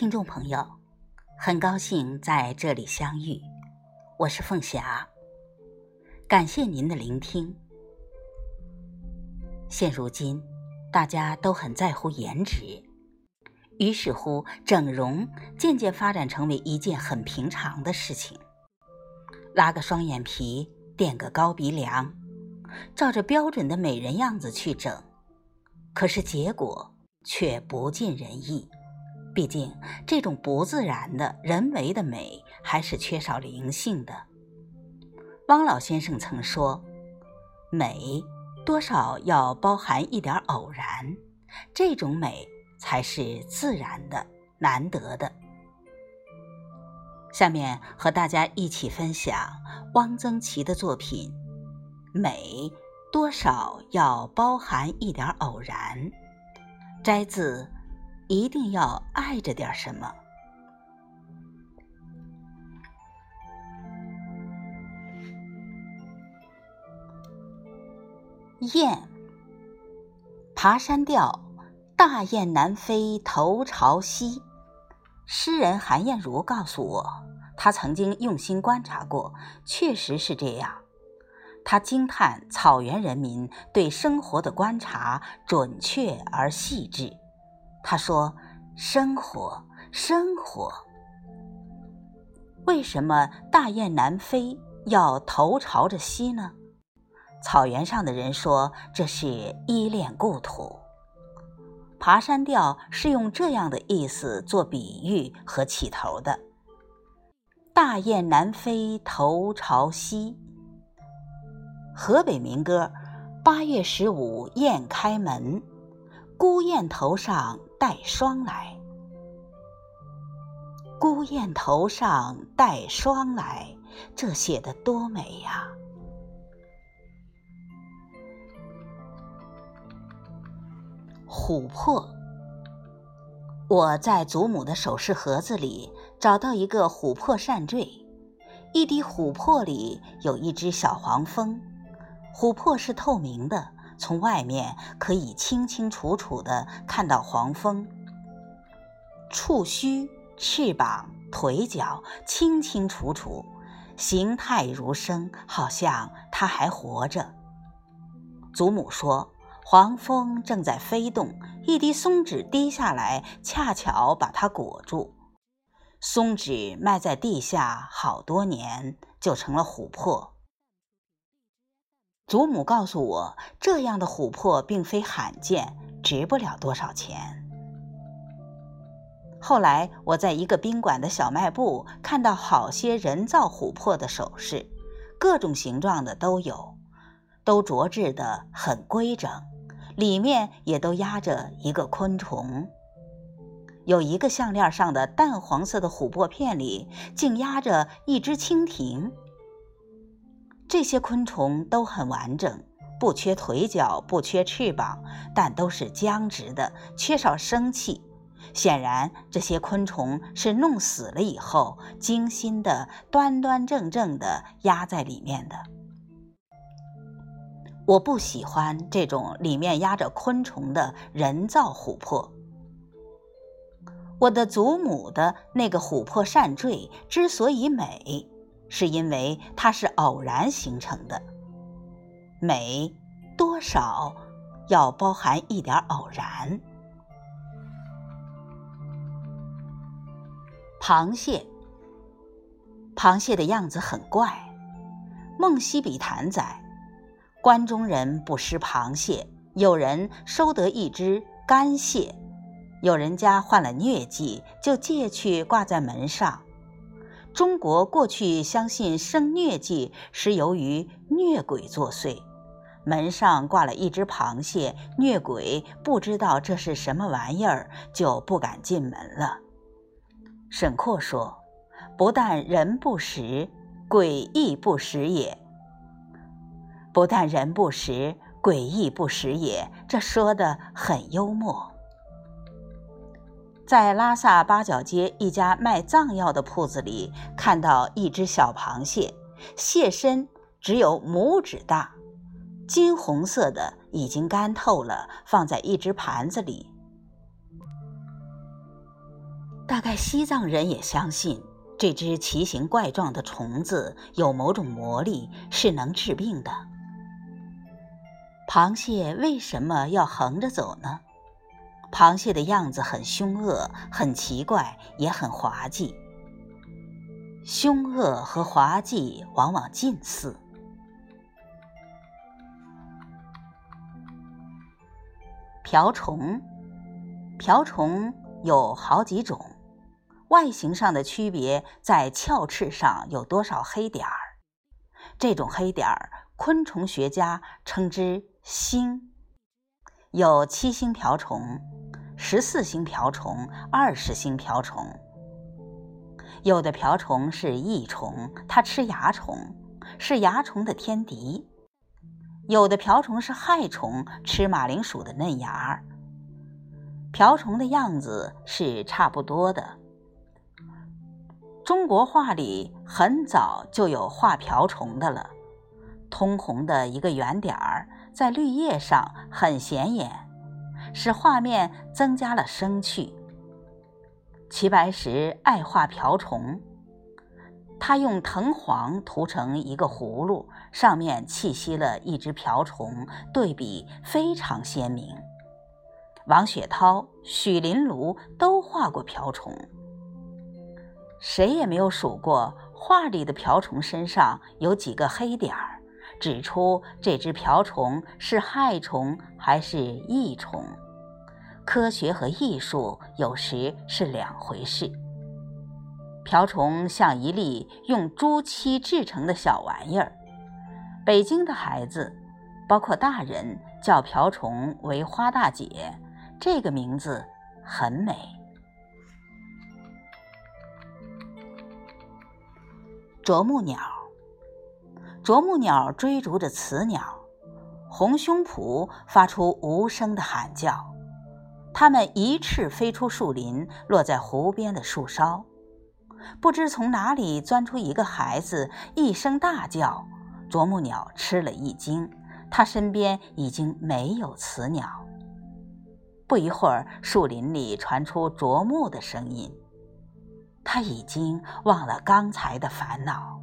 听众朋友，很高兴在这里相遇，我是凤霞，感谢您的聆听。现如今，大家都很在乎颜值，于是乎，整容渐渐发展成为一件很平常的事情。拉个双眼皮，垫个高鼻梁，照着标准的美人样子去整，可是结果却不尽人意。毕竟，这种不自然的人为的美还是缺少灵性的。汪老先生曾说：“美多少要包含一点偶然，这种美才是自然的、难得的。”下面和大家一起分享汪曾祺的作品《美多少要包含一点偶然》，摘自。一定要爱着点什么。雁，爬山调，大雁南飞头朝西。诗人韩燕如告诉我，他曾经用心观察过，确实是这样。他惊叹草原人民对生活的观察准确而细致。他说：“生活，生活。为什么大雁南飞要头朝着西呢？草原上的人说这是依恋故土。爬山调是用这样的意思做比喻和起头的。大雁南飞头朝西。河北民歌：八月十五雁开门。”孤雁头上带霜来，孤雁头上带霜来，这写的多美呀！琥珀，我在祖母的首饰盒子里找到一个琥珀扇坠，一滴琥珀里有一只小黄蜂，琥珀是透明的。从外面可以清清楚楚地看到黄蜂，触须、翅膀、腿脚清清楚楚，形态如生，好像它还活着。祖母说，黄蜂正在飞动，一滴松脂滴下来，恰巧把它裹住。松脂埋在地下好多年，就成了琥珀。祖母告诉我，这样的琥珀并非罕见，值不了多少钱。后来我在一个宾馆的小卖部看到好些人造琥珀的首饰，各种形状的都有，都琢制的很规整，里面也都压着一个昆虫。有一个项链上的淡黄色的琥珀片里，竟压着一只蜻蜓。这些昆虫都很完整，不缺腿脚，不缺翅膀，但都是僵直的，缺少生气。显然，这些昆虫是弄死了以后，精心的、端端正正的压在里面的。我不喜欢这种里面压着昆虫的人造琥珀。我的祖母的那个琥珀扇坠之所以美。是因为它是偶然形成的，美多少要包含一点偶然。螃蟹，螃蟹的样子很怪。《梦溪笔谈》载，关中人不食螃蟹，有人收得一只干蟹，有人家患了疟疾，就借去挂在门上。中国过去相信生疟疾是由于疟鬼作祟，门上挂了一只螃蟹，疟鬼不知道这是什么玩意儿，就不敢进门了。沈括说：“不但人不食，鬼亦不食也。不但人不食，鬼亦不食也。”这说的很幽默。在拉萨八角街一家卖藏药的铺子里，看到一只小螃蟹，蟹身只有拇指大，金红色的，已经干透了，放在一只盘子里。大概西藏人也相信这只奇形怪状的虫子有某种魔力，是能治病的。螃蟹为什么要横着走呢？螃蟹的样子很凶恶，很奇怪，也很滑稽。凶恶和滑稽往往近似。瓢虫，瓢虫有好几种，外形上的区别在鞘翅上有多少黑点儿。这种黑点儿，昆虫学家称之星。有七星瓢虫、十四星瓢虫、二十星瓢虫。有的瓢虫是益虫，它吃蚜虫，是蚜虫的天敌。有的瓢虫是害虫，吃马铃薯的嫩芽儿。瓢虫的样子是差不多的。中国画里很早就有画瓢虫的了，通红的一个圆点儿在绿叶上很显眼，使画面增加了生趣。齐白石爱画瓢虫。他用藤黄涂成一个葫芦，上面栖息了一只瓢虫，对比非常鲜明。王雪涛、许麟庐都画过瓢虫，谁也没有数过画里的瓢虫身上有几个黑点儿，指出这只瓢虫是害虫还是益虫。科学和艺术有时是两回事。瓢虫像一粒用朱漆制成的小玩意儿。北京的孩子，包括大人，叫瓢虫为“花大姐”，这个名字很美。啄木鸟，啄木鸟追逐着雌鸟，红胸脯发出无声的喊叫，它们一翅飞出树林，落在湖边的树梢。不知从哪里钻出一个孩子，一声大叫，啄木鸟吃了一惊，它身边已经没有雌鸟。不一会儿，树林里传出啄木的声音，他已经忘了刚才的烦恼。